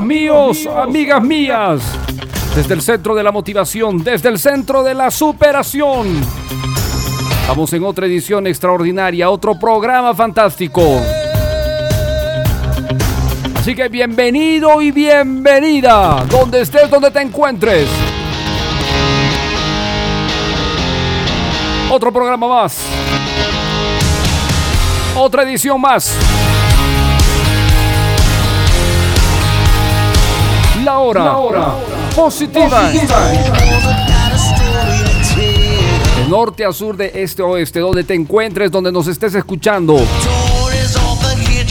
Amigos míos, amigas mías, desde el centro de la motivación, desde el centro de la superación. Estamos en otra edición extraordinaria, otro programa fantástico. Así que bienvenido y bienvenida, donde estés, donde te encuentres. Otro programa más. Otra edición más. Hora, hora positiva. De norte a sur, de este a oeste, donde te encuentres, donde nos estés escuchando.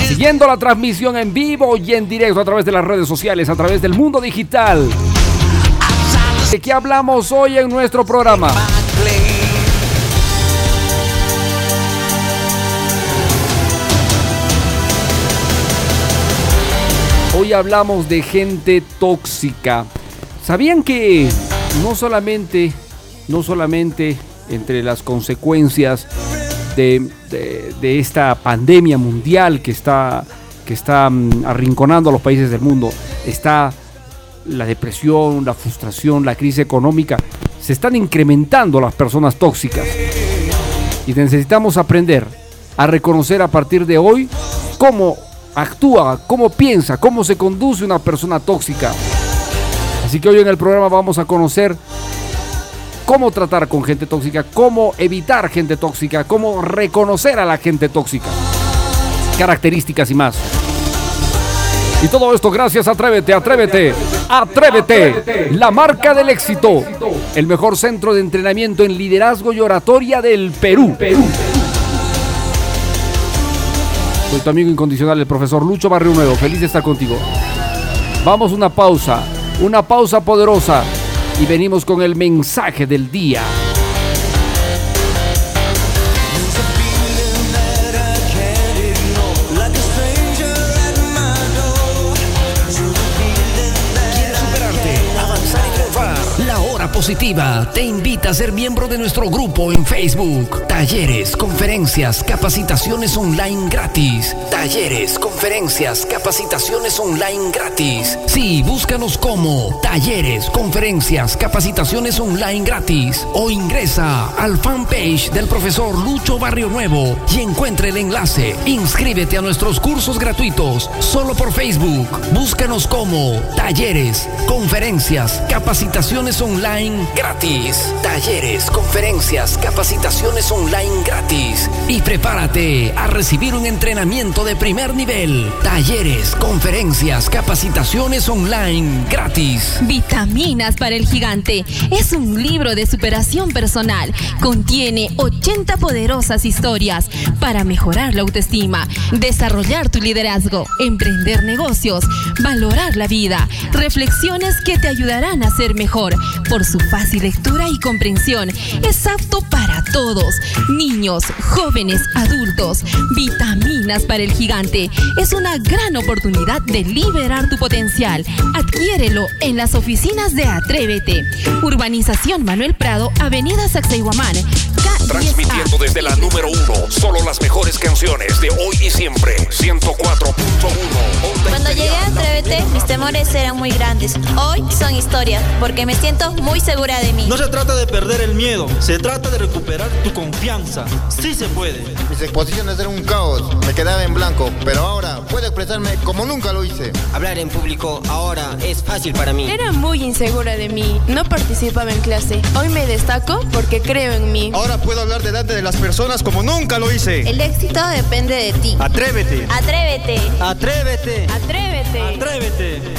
Siguiendo la transmisión en vivo y en directo a través de las redes sociales, a través del mundo digital. ¿De qué hablamos hoy en nuestro programa? Hoy hablamos de gente tóxica. ¿Sabían que no solamente, no solamente entre las consecuencias de, esta pandemia mundial que está, que está mm, arrinconando a los países del mundo, está la depresión, la frustración, la crisis económica, se están incrementando las personas tóxicas. Y necesitamos aprender a reconocer a partir de hoy cómo actúa, cómo piensa, cómo se conduce una persona tóxica. Así que hoy en el programa vamos a conocer cómo tratar con gente tóxica, cómo evitar gente tóxica, cómo reconocer a la gente tóxica, características y más. Y todo esto gracias a Atrévete, Atrévete, Atrévete, la marca del éxito, el mejor centro de entrenamiento en liderazgo y oratoria del Perú. Soy tu amigo incondicional, el profesor Lucho Barrio Nuevo. Feliz de estar contigo. Vamos una pausa, una pausa poderosa y venimos con el mensaje del día. Positiva te invita a ser miembro de nuestro grupo en Facebook. Talleres, conferencias, capacitaciones online gratis. Talleres, conferencias, capacitaciones online gratis. Sí, búscanos como Talleres, conferencias, capacitaciones online gratis. O ingresa al fanpage del profesor Lucho Barrio Nuevo y encuentre el enlace. Inscríbete a nuestros cursos gratuitos solo por Facebook. Búscanos como Talleres, conferencias, capacitaciones online gratis. Talleres, conferencias, capacitaciones online gratis. Y prepárate a recibir un entrenamiento de primer nivel, talleres, conferencias, capacitaciones online gratis. Vitaminas para el gigante es un libro de superación personal. Contiene 80 poderosas historias para mejorar la autoestima, desarrollar tu liderazgo, emprender negocios, valorar la vida, reflexiones que te ayudarán a ser mejor. Por su fácil lectura y comprensión, es apto para todos, niños, jóvenes, adultos. Vitaminas para el gigante es una gran oportunidad de liberar tu potencial. Adquiérelo en las oficinas de Atrévete. Urbanización Manuel Prado, Avenida Sacsayhuamán. Transmitiendo desde la número uno, solo las mejores canciones de hoy y siempre. 104.1. Eran muy grandes. Hoy son historias, porque me siento muy segura de mí. No se trata de perder el miedo, se trata de recuperar tu confianza. Sí se puede. Mis exposiciones eran un caos, me quedaba en blanco, pero ahora puedo expresarme como nunca lo hice. Hablar en público ahora es fácil para mí. Era muy insegura de mí, no participaba en clase. Hoy me destaco porque creo en mí. Ahora puedo hablar delante de las personas como nunca lo hice. El éxito depende de ti. Atrévete. Atrévete. Atrévete. Atrévete. Atrévete. ¿Realmente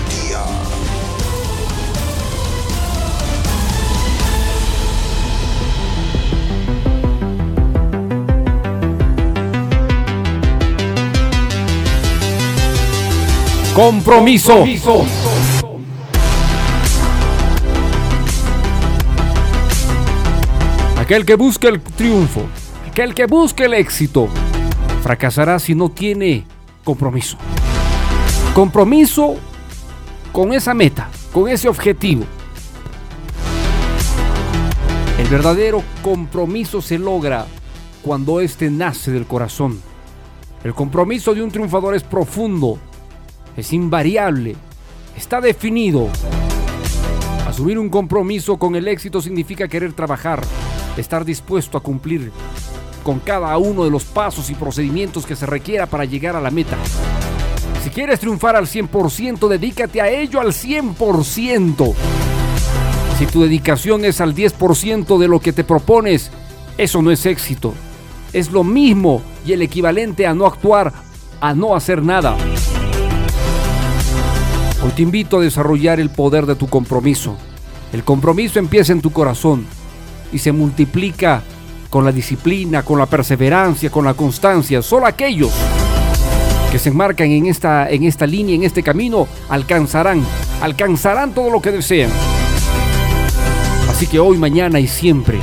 Compromiso. Aquel que busque el triunfo, aquel que busque el éxito, fracasará si no tiene compromiso. Compromiso con esa meta, con ese objetivo. El verdadero compromiso se logra cuando éste nace del corazón. El compromiso de un triunfador es profundo, es invariable, está definido. Asumir un compromiso con el éxito significa querer trabajar, estar dispuesto a cumplir con cada uno de los pasos y procedimientos que se requiera para llegar a la meta. Si quieres triunfar al 100%, dedícate a ello al 100%. Si tu dedicación es al 10% de lo que te propones, eso no es éxito. Es lo mismo y el equivalente a no actuar, a no hacer nada. Hoy te invito a desarrollar el poder de tu compromiso. El compromiso empieza en tu corazón y se multiplica con la disciplina, con la perseverancia, con la constancia. Solo aquellos que se enmarcan en esta, en esta línea, en este camino, alcanzarán, alcanzarán todo lo que desean. Así que hoy, mañana y siempre,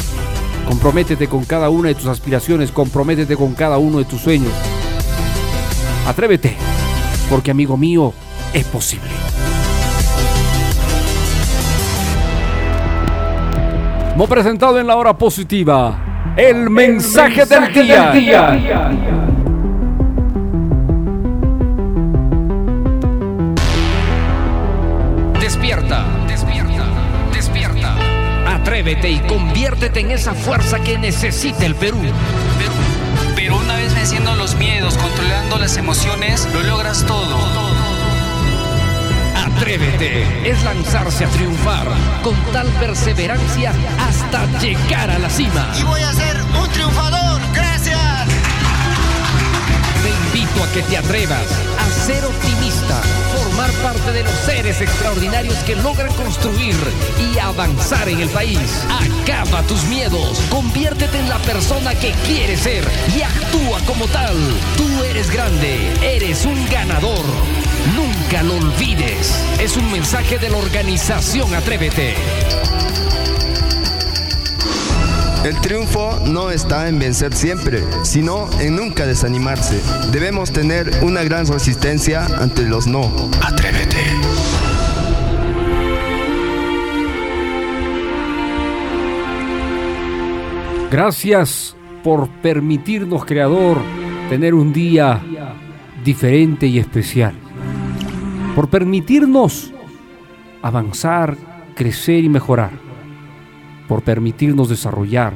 comprométete con cada una de tus aspiraciones, comprométete con cada uno de tus sueños. Atrévete, porque amigo mío, es posible. Hemos presentado en la hora positiva el mensaje, del día. Despierta, despierta, despierta. Atrévete y conviértete en esa fuerza que necesita el Perú. Pero una vez venciendo los miedos, controlando las emociones, lo logras todo. Atrévete es lanzarse a triunfar con tal perseverancia hasta llegar a la cima. Y voy a ser un triunfador. Gracias. Te invito a que te atrevas a ser optimista, parte de los seres extraordinarios que logran construir y avanzar en el país. Acaba tus miedos, conviértete en la persona que quieres ser y actúa como tal. Tú eres grande, eres un ganador. Nunca lo olvides. Es un mensaje de la organización Atrévete. El triunfo no está en vencer siempre, sino en nunca desanimarse. Debemos tener una gran resistencia ante los no. Atrévete. Gracias por permitirnos, Creador, tener un día diferente y especial. Por permitirnos avanzar, crecer y mejorar por permitirnos desarrollar.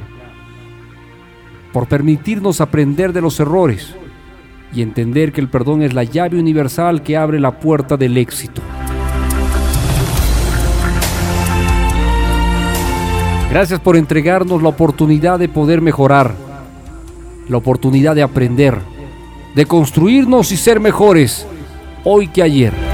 Por permitirnos aprender de los errores y entender que el perdón es la llave universal que abre la puerta del éxito. Gracias por entregarnos la oportunidad de poder mejorar, la oportunidad de aprender, de construirnos y ser mejores hoy que ayer.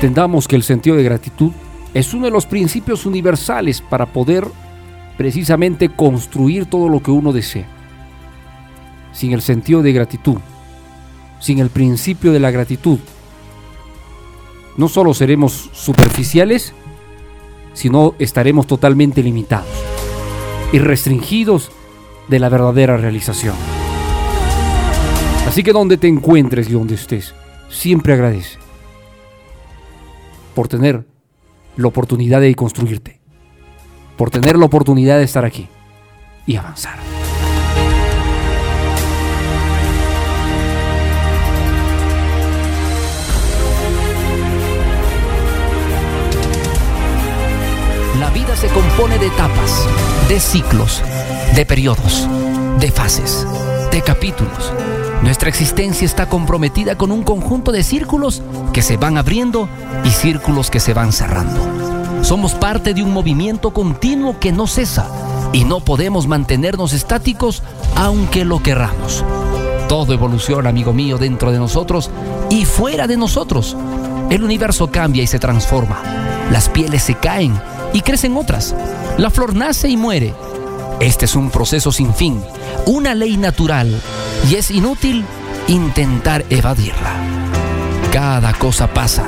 Entendamos que el sentido de gratitud es uno de los principios universales para poder precisamente construir todo lo que uno desea. Sin el sentido de gratitud, sin el principio de la gratitud, no solo seremos superficiales, sino estaremos totalmente limitados y restringidos de la verdadera realización. Así que donde te encuentres y donde estés, siempre agradece por tener la oportunidad de construirte, por tener la oportunidad de estar aquí y avanzar. La vida se compone de etapas, de ciclos, de periodos, de fases, de capítulos. Nuestra existencia está comprometida con un conjunto de círculos que se van abriendo y círculos que se van cerrando. Somos parte de un movimiento continuo que no cesa y no podemos mantenernos estáticos aunque lo querramos. Todo evoluciona, amigo mío, dentro de nosotros y fuera de nosotros. El universo cambia y se transforma. Las pieles se caen y crecen otras. La flor nace y muere. Este es un proceso sin fin, una ley natural, y es inútil intentar evadirla. Cada cosa pasa,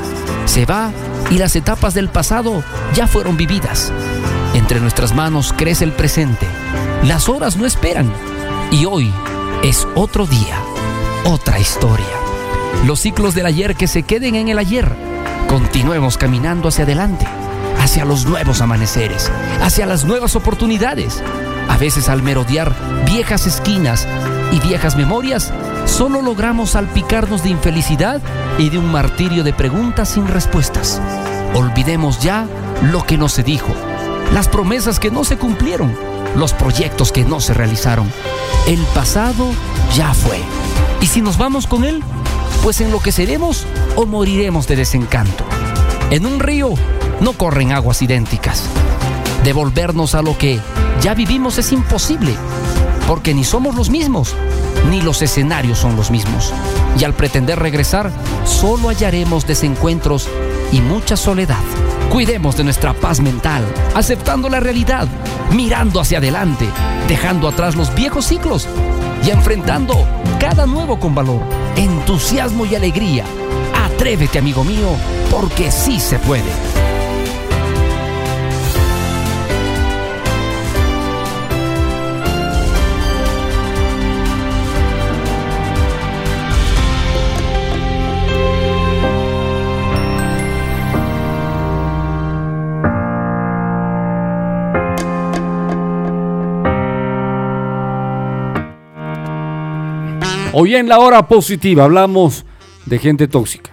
se va y las etapas del pasado ya fueron vividas. Entre nuestras manos crece el presente. Las horas no esperan. Y hoy es otro día, otra historia. Los ciclos del ayer que se queden en el ayer. Continuemos caminando hacia adelante hacia los nuevos amaneceres, hacia las nuevas oportunidades. A veces al merodear viejas esquinas y viejas memorias, solo logramos salpicarnos de infelicidad y de un martirio de preguntas sin respuestas. Olvidemos ya lo que no se dijo, las promesas que no se cumplieron, los proyectos que no se realizaron. El pasado ya fue. Y si nos vamos con él, pues enloqueceremos o moriremos de desencanto. En un río no corren aguas idénticas. Devolvernos a lo que ya vivimos es imposible, porque ni somos los mismos, ni los escenarios son los mismos. Y al pretender regresar, solo hallaremos desencuentros y mucha soledad. Cuidemos de nuestra paz mental, aceptando la realidad, mirando hacia adelante, dejando atrás los viejos ciclos y enfrentando cada nuevo con valor, entusiasmo y alegría. Atrévete, amigo mío, porque sí se puede. Hoy en la hora positiva hablamos de gente tóxica.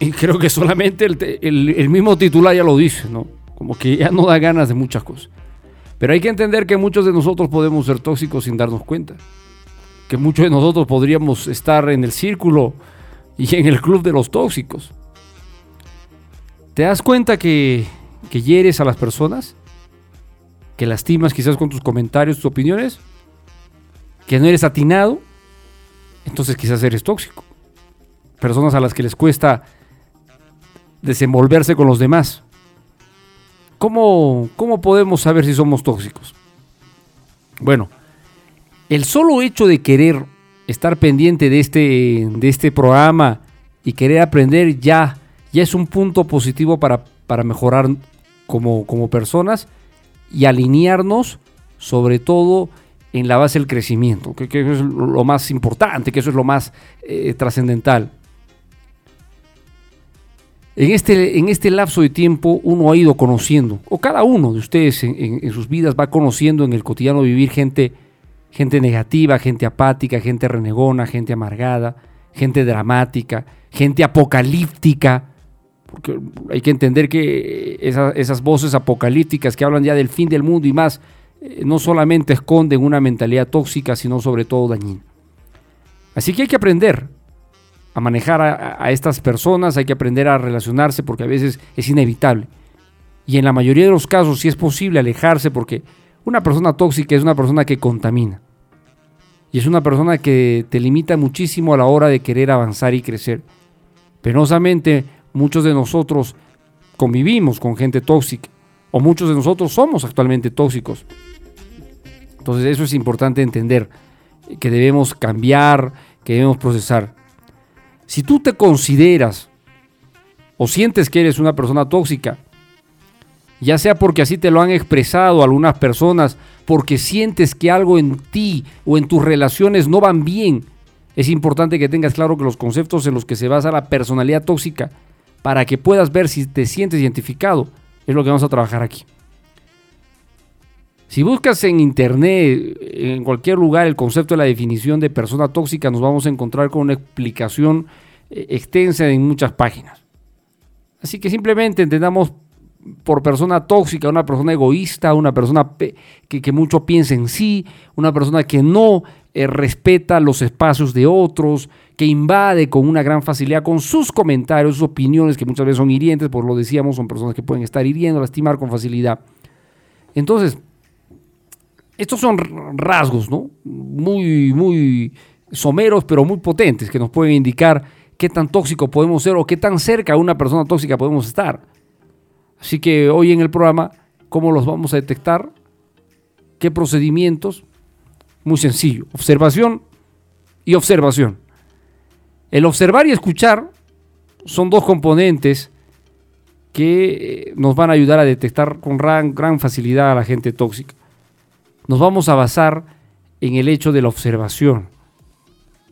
Y creo que solamente el, mismo titular ya lo dice, ¿no? Como que ya no da ganas de muchas cosas. Pero hay que entender que muchos de nosotros podemos ser tóxicos sin darnos cuenta. Que muchos de nosotros podríamos estar en el círculo y en el club de los tóxicos. ¿Te das cuenta que, que hieres a las personas? ¿Que lastimas quizás con tus comentarios, tus opiniones? Que no eres atinado, entonces quizás eres tóxico. Personas a las que les cuesta desenvolverse con los demás. ¿Cómo, cómo podemos saber si somos tóxicos? Bueno, el solo hecho de querer estar pendiente de este, de este programa y querer aprender ya, ya es un punto positivo para, para mejorar como, como personas y alinearnos sobre todo en la base del crecimiento, que, es lo más importante, que eso es lo más eh, trascendental. En este, en este lapso de tiempo uno ha ido conociendo, o cada uno de ustedes en, sus vidas va conociendo en el cotidiano vivir gente, gente negativa, gente apática, gente renegona, gente amargada, gente dramática, gente apocalíptica, porque hay que entender que esas voces apocalípticas que hablan ya del fin del mundo y más, no solamente esconden una mentalidad tóxica, sino sobre todo dañina. Así que hay que aprender a manejar a, estas personas, hay que aprender a relacionarse porque a veces es inevitable. Y en la mayoría de los casos sí es posible alejarse porque una persona tóxica es una persona que contamina. Y es una persona que te limita muchísimo a la hora de querer avanzar y crecer. Penosamente, muchos de nosotros convivimos con gente tóxica. O muchos de nosotros somos actualmente tóxicos. Entonces eso es importante entender. Que debemos cambiar, que debemos procesar. Si tú te consideras o sientes que eres una persona tóxica, ya sea porque así te lo han expresado algunas personas, porque sientes que algo en ti o en tus relaciones no van bien, es importante que tengas claro que los conceptos en los que se basa la personalidad tóxica, para que puedas ver si te sientes identificado, es lo que vamos a trabajar aquí. Si buscas en internet, en cualquier lugar, el concepto de la definición de persona tóxica, nos vamos a encontrar con una explicación eh, extensa en muchas páginas. Así que simplemente entendamos por persona tóxica, una persona egoísta, una persona que, mucho piensa en sí, una persona que no eh, respeta los espacios de otros, que invade con una gran facilidad con sus comentarios, sus opiniones, que muchas veces son hirientes, por lo decíamos, son personas que pueden estar hiriendo, lastimar con facilidad. Entonces, estos son rasgos, ¿no? Muy, muy someros, pero muy potentes, que nos pueden indicar qué tan tóxico podemos ser o qué tan cerca a una persona tóxica podemos estar. Así que hoy en el programa, ¿cómo los vamos a detectar? ¿Qué procedimientos? Muy sencillo, observación y observación. El observar y escuchar son dos componentes que eh, nos van a ayudar a detectar con gran, gran facilidad a la gente tóxica nos vamos a basar en el hecho de la observación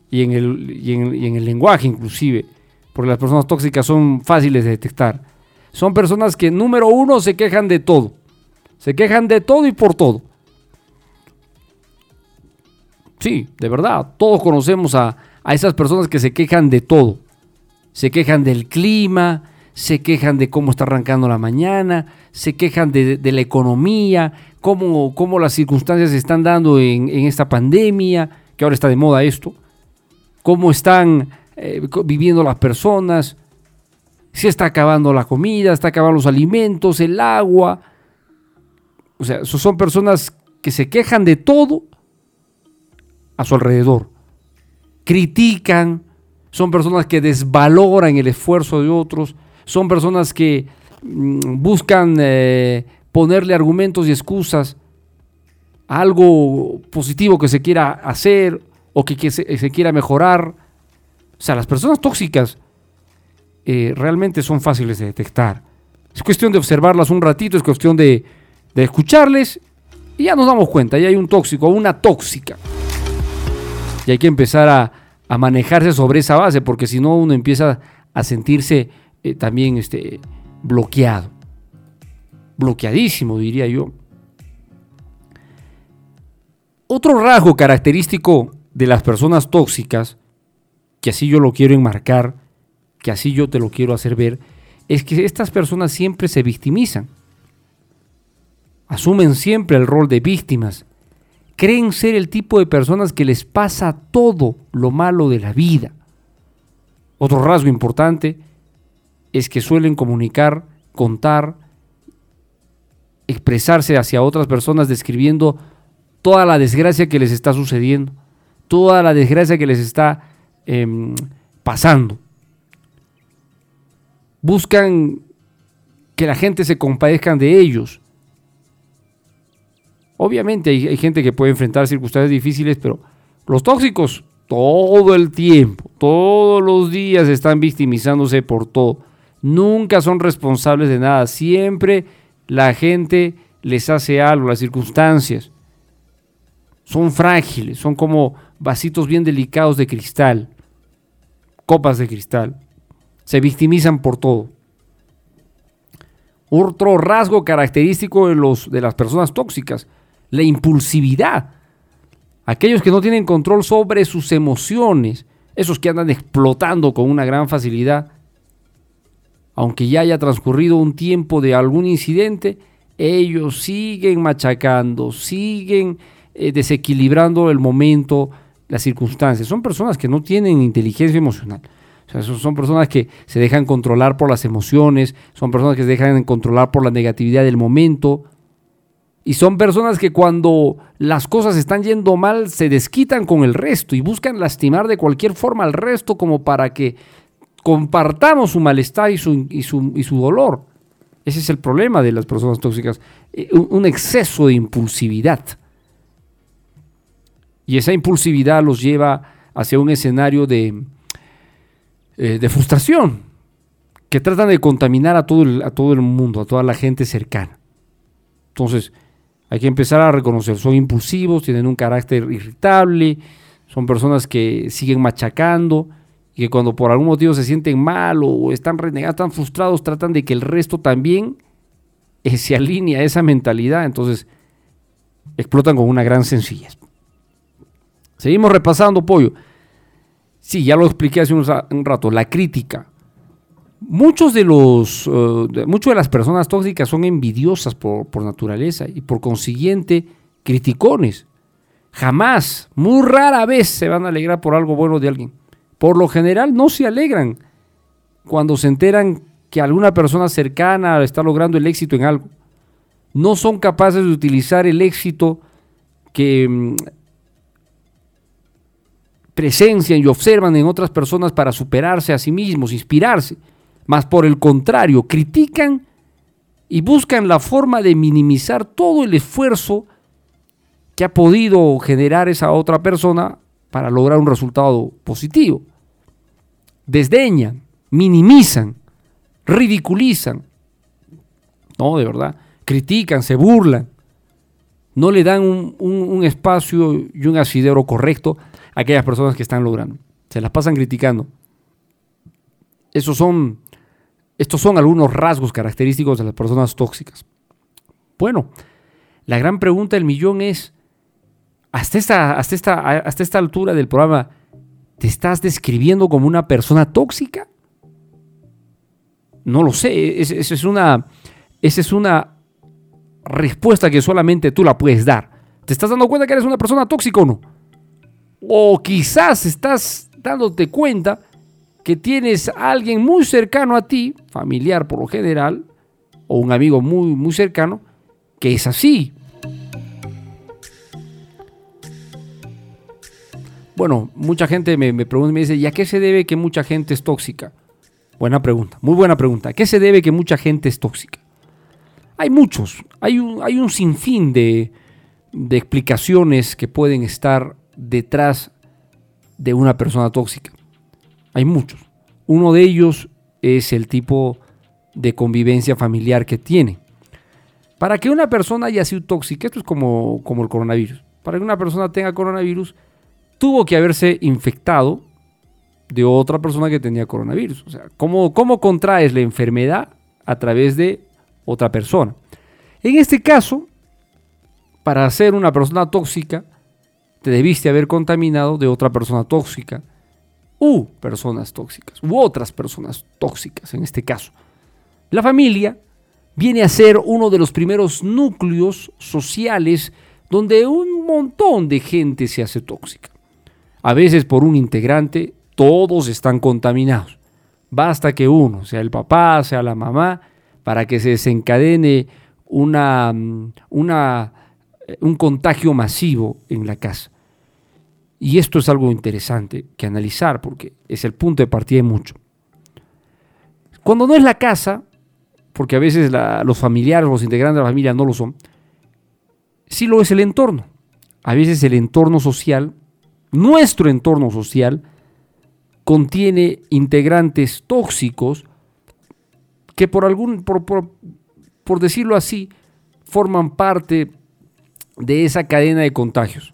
y en el, en, el lenguaje inclusive, porque las personas tóxicas son fáciles de detectar. Son personas que, número uno, se quejan de todo. Se quejan de todo y por todo. Sí, de verdad, todos conocemos a, a esas personas que se quejan de todo. Se quejan del clima, se quejan de cómo está arrancando la mañana, se quejan de, la economía, cómo, cómo, las circunstancias se están dando en, esta pandemia, que ahora está de moda esto, cómo están eh, viviendo las personas, si está acabando la comida, está acabando los alimentos, el agua. O sea, son personas que se quejan de todo a su alrededor. Critican, son personas que desvaloran el esfuerzo de otros, son personas que mm, buscan eh, ponerle argumentos y excusas a algo positivo que se quiera hacer o que, se, quiera mejorar. O sea, las personas tóxicas eh, realmente son fáciles de detectar. Es cuestión de observarlas un ratito, es cuestión de, escucharles y ya nos damos cuenta, ya hay un tóxico una tóxica. Y hay que empezar a, a manejarse sobre esa base, porque si no uno empieza a sentirse eh, también este, bloqueado. Bloqueadísimo, diría yo. Otro rasgo característico de las personas tóxicas, que así yo lo quiero enmarcar, que así yo te lo quiero hacer ver, es que estas personas siempre se victimizan. Asumen siempre el rol de víctimas. Creen ser el tipo de personas que les pasa todo lo malo de la vida. Otro rasgo importante es que suelen comunicar, contar, expresarse hacia otras personas describiendo toda la desgracia que les está sucediendo, toda la desgracia que les está em, pasando. Buscan que la gente se compadezcan de ellos. Obviamente hay, hay gente que puede enfrentar circunstancias difíciles, pero los tóxicos todo el tiempo, todos los días están victimizándose por todo nunca son responsables de nada, siempre la gente les hace algo, las circunstancias. Son frágiles, son como vasitos bien delicados de cristal, copas de cristal. Se victimizan por todo. Otro rasgo característico de, los, de las personas tóxicas, la impulsividad. Aquellos que no tienen control sobre sus emociones, esos que andan explotando con una gran facilidad, aunque ya haya transcurrido un tiempo de algún incidente, ellos siguen machacando, siguen eh, desequilibrando el momento, las circunstancias. Son personas que no tienen inteligencia emocional. O sea, son personas que se dejan controlar por las emociones, son personas que se dejan controlar por la negatividad del momento. Y son personas que cuando las cosas están yendo mal se desquitan con el resto y buscan lastimar de cualquier forma al resto como para que compartamos su malestar y su, dolor. Ese es el problema de las personas tóxicas, eh, un exceso de impulsividad. Y esa impulsividad los lleva hacia un escenario de, eh, de frustración, que tratan de contaminar a todo, el, a todo el mundo, a toda la gente cercana. Entonces, hay que empezar a reconocer, son impulsivos, tienen un carácter irritable, son personas que siguen machacando que cuando por algún motivo se sienten mal o están renegados, están frustrados, tratan de que el resto también eh, se alinee a esa mentalidad, entonces explotan con una gran sencillez. Seguimos repasando, pollo. Sí, ya lo expliqué hace un, rato, la crítica. Muchos de los, uh, de las personas tóxicas son envidiosas por, por naturaleza y por consiguiente criticones. Jamás, muy rara vez se van a alegrar por algo bueno de alguien. Por lo general no se alegran cuando se enteran que alguna persona cercana está logrando el éxito en algo. No son capaces de utilizar el éxito que mm, presencian y observan en otras personas para superarse a sí mismos, inspirarse, mas por el contrario, critican y buscan la forma de minimizar todo el esfuerzo que ha podido generar esa otra persona para lograr un resultado positivo. Desdeñan, minimizan, ridiculizan, no, de verdad, critican, se burlan, no le dan un, espacio y un asidero correcto aquellas personas que están logrando. Se las pasan criticando. Esos son, estos son algunos rasgos característicos de las personas tóxicas. Bueno, la gran pregunta del millón es, hasta esta, hasta esta, hasta esta altura del programa, ¿te estás describiendo como una persona tóxica? No lo sé, esa es una, esa es una respuesta que solamente tú la puedes dar. ¿Te estás dando cuenta que eres una persona tóxica o no? O quizás estás dándote cuenta que tienes a alguien muy cercano a ti, familiar por lo general, o un amigo muy, muy cercano, que es así. Bueno, mucha gente me, pregunta y me dice, ¿y a qué se debe que mucha gente es tóxica? Buena pregunta, muy buena pregunta. ¿A qué se debe que mucha gente es tóxica? Hay muchos, hay un, hay un sinfín de, de explicaciones que pueden estar detrás de una persona tóxica. Hay muchos. Uno de ellos es el tipo de convivencia familiar que tiene. Para que una persona haya sido tóxica, esto es como, como el coronavirus. Para que una persona tenga coronavirus, tuvo que haberse infectado de otra persona que tenía coronavirus. O sea, ¿cómo, cómo contraes la enfermedad a través de otra persona? En este caso, para ser una persona tóxica, te debiste haber contaminado de otra persona tóxica u personas tóxicas u otras personas tóxicas en este caso. La familia viene a ser uno de los primeros núcleos sociales donde un montón de gente se hace tóxica. A veces por un integrante todos están contaminados. Basta que uno, sea el papá, sea la mamá, para que se desencadene una, una eh, un contagio masivo en la casa. Y esto es algo interesante que analizar porque es el punto de partida de mucho. Cuando no es la casa, porque a veces los familiares, los integrantes de la familia no lo son, sí lo es el entorno. A veces el entorno social, nuestro entorno social, contiene integrantes tóxicos que por algún, por, por decirlo así, forman parte de esa cadena de contagios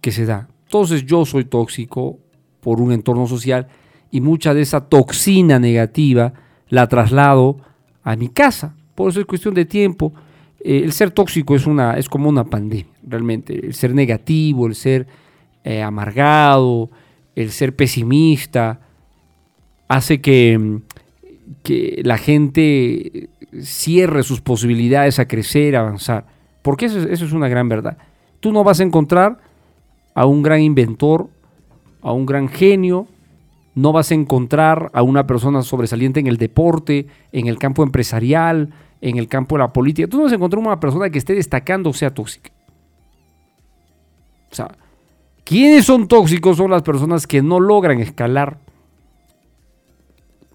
que se da. Entonces yo soy tóxico por un entorno social y mucha de esa toxina negativa la traslado a mi casa, Por eso es cuestión de tiempo. Eh, el ser tóxico es, una, es como una pandemia, realmente. El ser negativo, el ser eh, amargado, el ser pesimista, hace que, que la gente cierre sus posibilidades a crecer, a avanzar. Porque eso, eso es una gran verdad. Tú no vas a encontrar a un gran inventor, a un gran genio, no vas a encontrar a una persona sobresaliente en el deporte, en el campo empresarial, en el campo de la política. Tú no vas a encontrar una persona que esté destacando o sea tóxica. O sea, ¿quiénes son tóxicos? Son las personas que no logran escalar.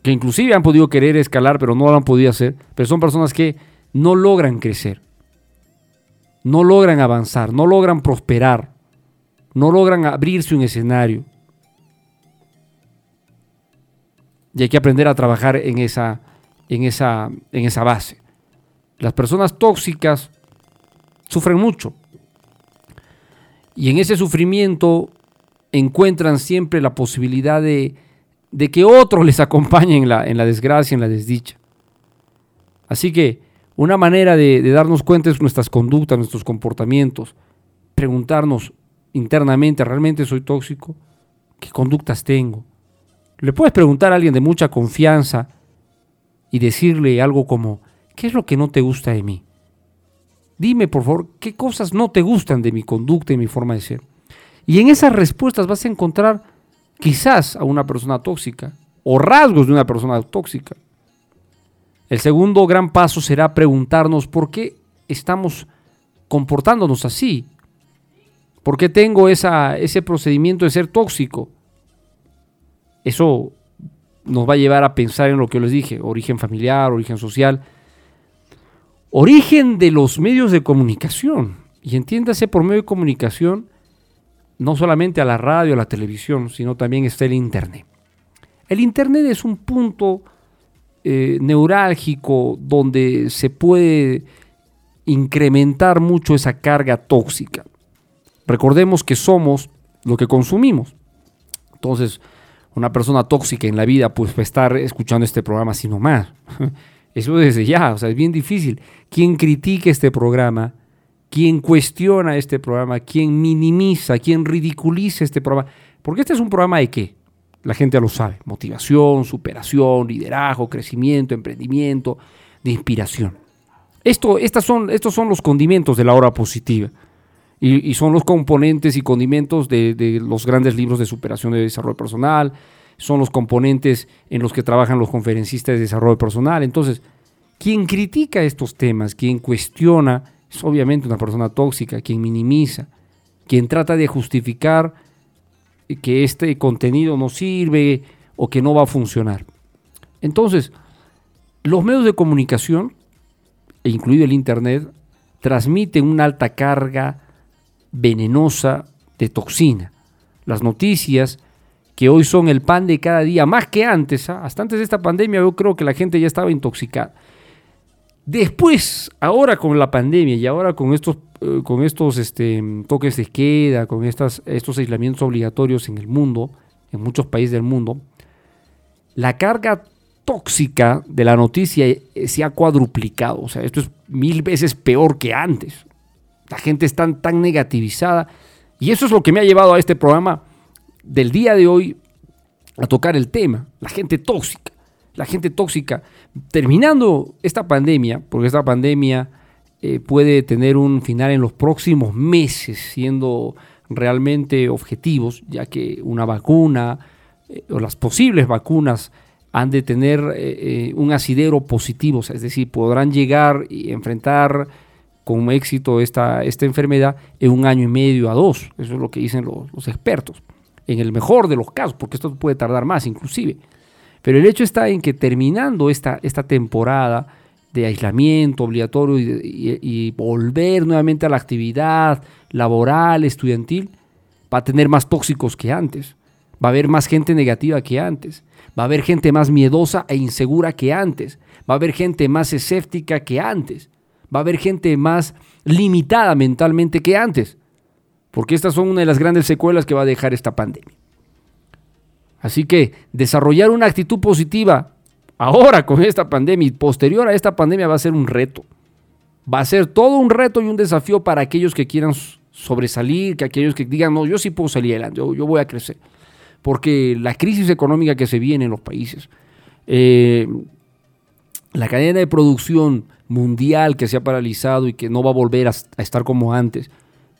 Que inclusive han podido querer escalar, pero no lo han podido hacer. Pero son personas que no logran crecer. No logran avanzar, no logran prosperar. No logran abrirse un escenario. Y hay que aprender a trabajar en esa, en esa, en esa base. Las personas tóxicas sufren mucho. Y en ese sufrimiento encuentran siempre la posibilidad de, que otros les acompañe en la, en la, desgracia, en la desdicha. Así que una manera de, de darnos cuenta es nuestras conductas, nuestros comportamientos. Preguntarnos internamente, ¿realmente soy tóxico? ¿Qué conductas tengo? Le puedes preguntar a alguien de mucha confianza y decirle algo como, ¿qué es lo que no te gusta de mí? Dime, por favor, qué cosas no te gustan de mi conducta y mi forma de ser. Y en esas respuestas vas a encontrar quizás a una persona tóxica o rasgos de una persona tóxica. El segundo gran paso será preguntarnos por qué estamos comportándonos así. ¿Por qué tengo esa, ese procedimiento de ser tóxico? Eso nos va a llevar a pensar en lo que les dije, origen familiar, origen social, origen de los medios de comunicación. Y entiéndase por medio de comunicación, no solamente a la radio, a la televisión, sino también está el Internet. El Internet es un punto eh, neurálgico donde se puede incrementar mucho esa carga tóxica. Recordemos que somos lo que consumimos. Entonces, una persona tóxica en la vida, pues va a estar escuchando este programa así nomás. Eso desde ya, o sea, es bien difícil. Quien critique este programa, quien cuestiona este programa, quien minimiza, quien ridiculiza este programa. Porque este es un programa de qué? La gente lo sabe. Motivación, superación, liderazgo, crecimiento, emprendimiento, de inspiración. Esto, estas son, estos son los condimentos de la hora positiva. Y, y son los componentes y condimentos de, de, los grandes libros de superación de desarrollo personal, son los componentes en los que trabajan los conferencistas de desarrollo personal. Entonces, quien critica estos temas, quien cuestiona, es obviamente una persona tóxica, quien minimiza, quien trata de justificar que este contenido no sirve o que no va a funcionar. Entonces, los medios de comunicación, e incluido el Internet, transmiten una alta carga venenosa de toxina. Las noticias, que hoy son el pan de cada día, más que antes, ¿ah? hasta antes de esta pandemia yo creo que la gente ya estaba intoxicada. Después, ahora con la pandemia y ahora con estos, eh, con estos este, toques de queda, con estos aislamientos obligatorios en el mundo, en muchos países del mundo, la carga tóxica de la noticia eh, se ha cuadruplicado. O sea, esto es mil veces peor que antes. La gente está tan negativizada. Y eso es lo que me ha llevado a este programa del día de hoy a tocar el tema. La gente tóxica. La gente tóxica. Terminando esta pandemia, porque esta pandemia eh, puede tener un final en los próximos meses, siendo realmente objetivos, ya que una vacuna eh, o las posibles vacunas han de tener eh, un asidero positivo, es decir, podrán llegar y enfrentar con éxito esta, esta enfermedad en un año y medio a dos. Eso es lo que dicen los, los expertos, en el mejor de los casos, porque esto puede tardar más inclusive. Pero el hecho está en que terminando esta, esta temporada de aislamiento obligatorio y, y, y, volver nuevamente a la actividad laboral, estudiantil, va a tener más tóxicos que antes. Va a haber más gente negativa que antes. Va a haber gente más miedosa e insegura que antes. Va a haber gente más escéptica que antes. Va a haber gente más limitada mentalmente que antes. Porque estas son una de las grandes secuelas que va a dejar esta pandemia. Así que desarrollar una actitud positiva ahora con esta pandemia y posterior a esta pandemia va a ser un reto. Va a ser todo un reto y un desafío para aquellos que quieran sobresalir, que aquellos que digan, no, yo sí puedo salir adelante, yo, yo voy a crecer. Porque la crisis económica que se viene en los países, eh, la cadena de producción mundial que se ha paralizado y que no va a volver a, a estar como antes,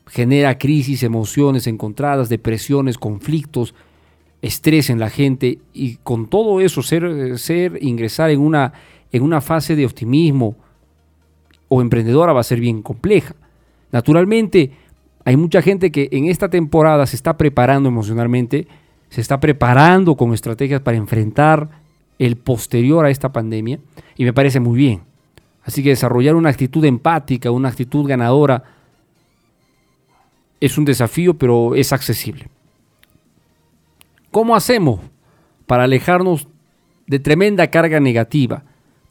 genera crisis, emociones encontradas, depresiones, conflictos, estrés en la gente y con todo eso ser, ingresar en una, en una fase de optimismo o emprendedora va a ser bien compleja. Naturalmente, hay mucha gente que en esta temporada se está preparando emocionalmente, se está preparando con estrategias para enfrentar el posterior a esta pandemia y me parece muy bien. Así que desarrollar una actitud empática, una actitud ganadora, es un desafío, pero es accesible. ¿Cómo hacemos para alejarnos de tremenda carga negativa?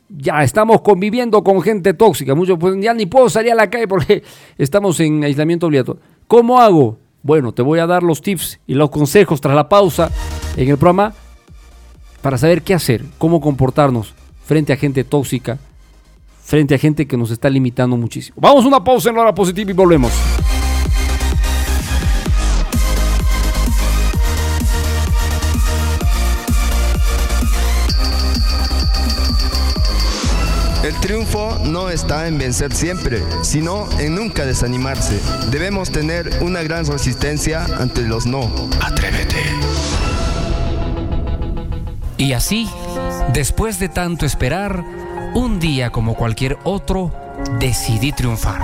Ya estamos conviviendo con gente tóxica. Muchos pues ya ni puedo salir a la calle porque estamos en aislamiento obligatorio. ¿Cómo hago? Bueno, te voy a dar los tips y los consejos tras la pausa en el programa para saber qué hacer, cómo comportarnos frente a gente tóxica, frente a gente que nos está limitando muchísimo. Vamos a una pausa en la hora positiva y volvemos. Triunfo no está en vencer siempre, sino en nunca desanimarse. Debemos tener una gran resistencia ante los no. Atrévete. Y así, después de tanto esperar, un día como cualquier otro, decidí triunfar.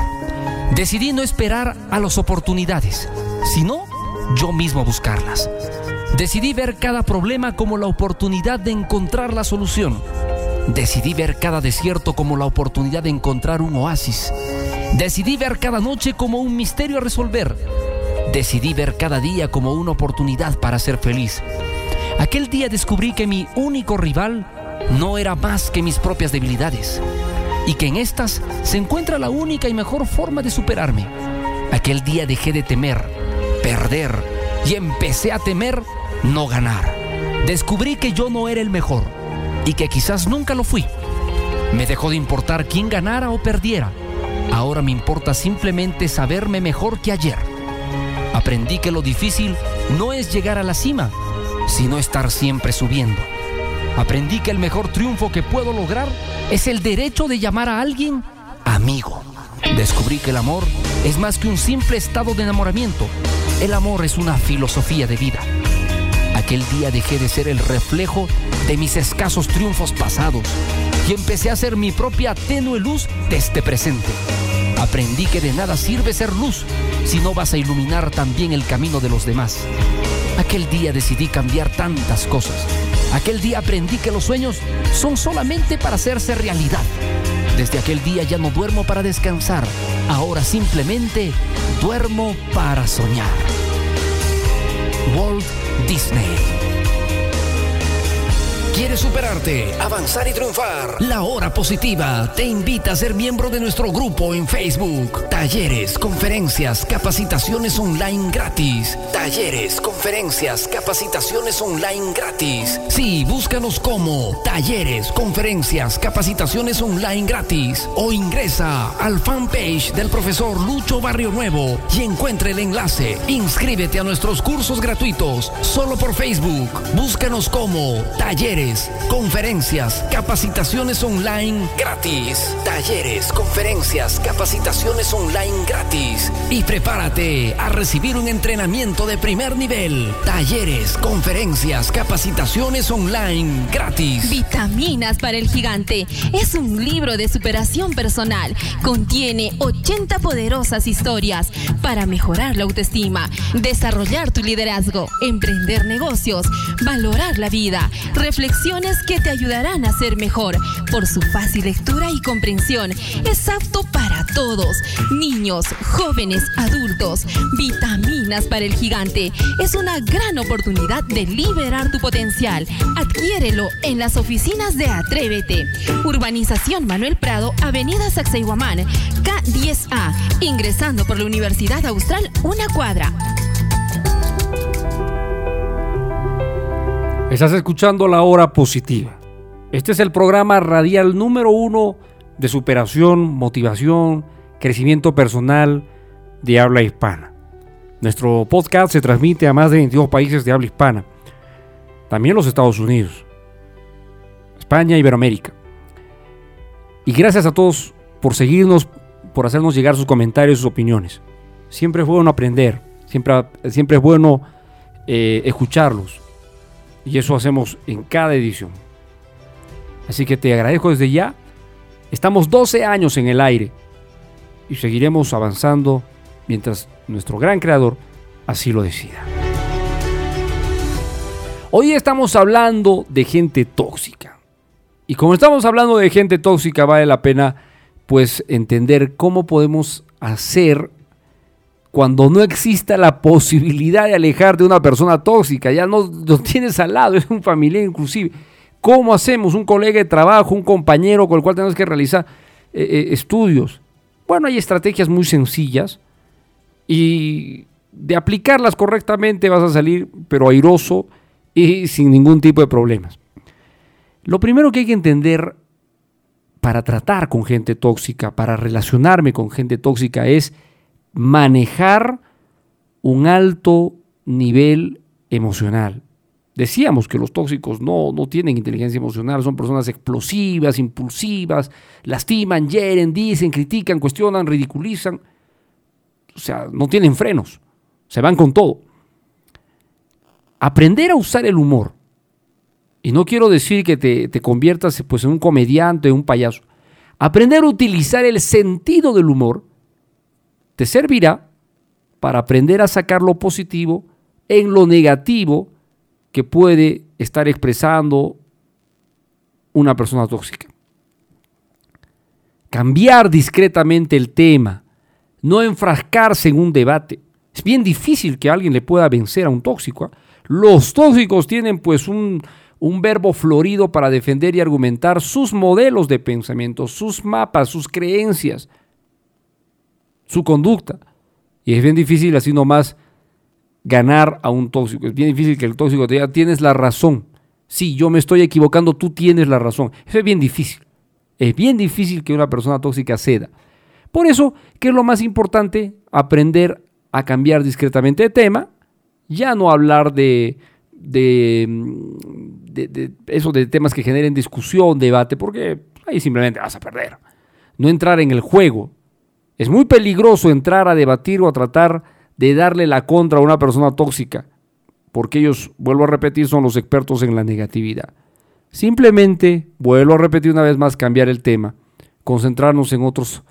Decidí no esperar a las oportunidades, sino yo mismo buscarlas. Decidí ver cada problema como la oportunidad de encontrar la solución Decidí ver cada desierto como la oportunidad de encontrar un oasis. Decidí ver cada noche como un misterio a resolver. Decidí ver cada día como una oportunidad para ser feliz. Aquel día descubrí que mi único rival no era más que mis propias debilidades y que en estas se encuentra la única y mejor forma de superarme. Aquel día dejé de temer, perder y empecé a temer no ganar. Descubrí que yo no era el mejor y que quizás nunca lo fui. Me dejó de importar quién ganara o perdiera. Ahora me importa simplemente saberme mejor que ayer. Aprendí que lo difícil no es llegar a la cima, sino estar siempre subiendo. Aprendí que el mejor triunfo que puedo lograr es el derecho de llamar a alguien amigo. Descubrí que el amor es más que un simple estado de enamoramiento. El amor es una filosofía de vida. Aquel día dejé de ser el reflejo de mis escasos triunfos pasados y empecé a ser mi propia tenue luz de este presente. Aprendí que de nada sirve ser luz si no vas a iluminar también el camino de los demás. Aquel día decidí cambiar tantas cosas. Aquel día aprendí que los sueños son solamente para hacerse realidad. Desde aquel día ya no duermo para descansar. Ahora simplemente duermo para soñar. Walt Disney. ¿Quieres superarte, avanzar y triunfar? La Hora Positiva te invita a ser miembro de nuestro grupo en Facebook. Talleres, conferencias, capacitaciones online gratis. Talleres, conferencias, capacitaciones online gratis. Sí, búscanos como Talleres, conferencias, capacitaciones online gratis. O ingresa al fanpage del profesor Lucho Barrio Nuevo y encuentre el enlace. Inscríbete a nuestros cursos gratuitos solo por Facebook. Búscanos como Talleres conferencias, capacitaciones online gratis. Talleres, conferencias, capacitaciones online gratis. Y prepárate a recibir un entrenamiento de primer nivel. Talleres, conferencias, capacitaciones online gratis. Vitaminas para el gigante. Es un libro de superación personal. Contiene 80 poderosas historias para mejorar la autoestima, desarrollar tu liderazgo, emprender negocios, valorar la vida, reflexionar que te ayudarán a ser mejor. Por su fácil lectura y comprensión, es apto para todos, niños, jóvenes, adultos. Vitaminas para el gigante. Es una gran oportunidad de liberar tu potencial. Adquiérelo en las oficinas de Atrévete. Urbanización Manuel Prado, Avenida Sacsayhuamán, K10A, ingresando por la Universidad Austral, una cuadra. Estás escuchando la hora positiva. Este es el programa radial número uno de superación, motivación, crecimiento personal de habla hispana. Nuestro podcast se transmite a más de 22 países de habla hispana, también los Estados Unidos, España, Iberoamérica. Y gracias a todos por seguirnos, por hacernos llegar sus comentarios, sus opiniones. Siempre es bueno aprender, siempre, siempre es bueno eh, escucharlos. Y eso hacemos en cada edición. Así que te agradezco desde ya. Estamos 12 años en el aire y seguiremos avanzando mientras nuestro gran creador así lo decida. Hoy estamos hablando de gente tóxica. Y como estamos hablando de gente tóxica, vale la pena pues entender cómo podemos hacer cuando no exista la posibilidad de alejar de una persona tóxica. Ya no lo tienes al lado, es un familiar inclusive. ¿Cómo hacemos? Un colega de trabajo, un compañero con el cual tenemos que realizar eh, eh, estudios. Bueno, hay estrategias muy sencillas y de aplicarlas correctamente vas a salir, pero airoso y sin ningún tipo de problemas. Lo primero que hay que entender para tratar con gente tóxica, para relacionarme con gente tóxica, es manejar un alto nivel emocional. Decíamos que los tóxicos no, no tienen inteligencia emocional, son personas explosivas, impulsivas, lastiman, hieren, dicen, critican, cuestionan, ridiculizan. O sea, no tienen frenos, se van con todo. Aprender a usar el humor, y no quiero decir que te, te conviertas pues, en un comediante, en un payaso, aprender a utilizar el sentido del humor te servirá para aprender a sacar lo positivo en lo negativo que puede estar expresando una persona tóxica. Cambiar discretamente el tema, no enfrascarse en un debate. Es bien difícil que alguien le pueda vencer a un tóxico. ¿ah? Los tóxicos tienen pues un, un verbo florido para defender y argumentar sus modelos de pensamiento, sus mapas, sus creencias, su conducta. Y es bien difícil así nomás ganar a un tóxico. Es bien difícil que el tóxico te diga, tienes la razón. Sí, yo me estoy equivocando, tú tienes la razón. Eso es bien difícil. Es bien difícil que una persona tóxica ceda. Por eso, ¿qué es lo más importante? Aprender a cambiar discretamente de tema, ya no hablar de, de, de, eso de temas que generen discusión, debate, porque ahí simplemente vas a perder. No entrar en el juego. Es muy peligroso entrar a debatir o a tratar de darle la contra a una persona tóxica, porque ellos, vuelvo a repetir, son los expertos en la negatividad. Simplemente, vuelvo a repetir una vez más, cambiar el tema, concentrarnos en otros,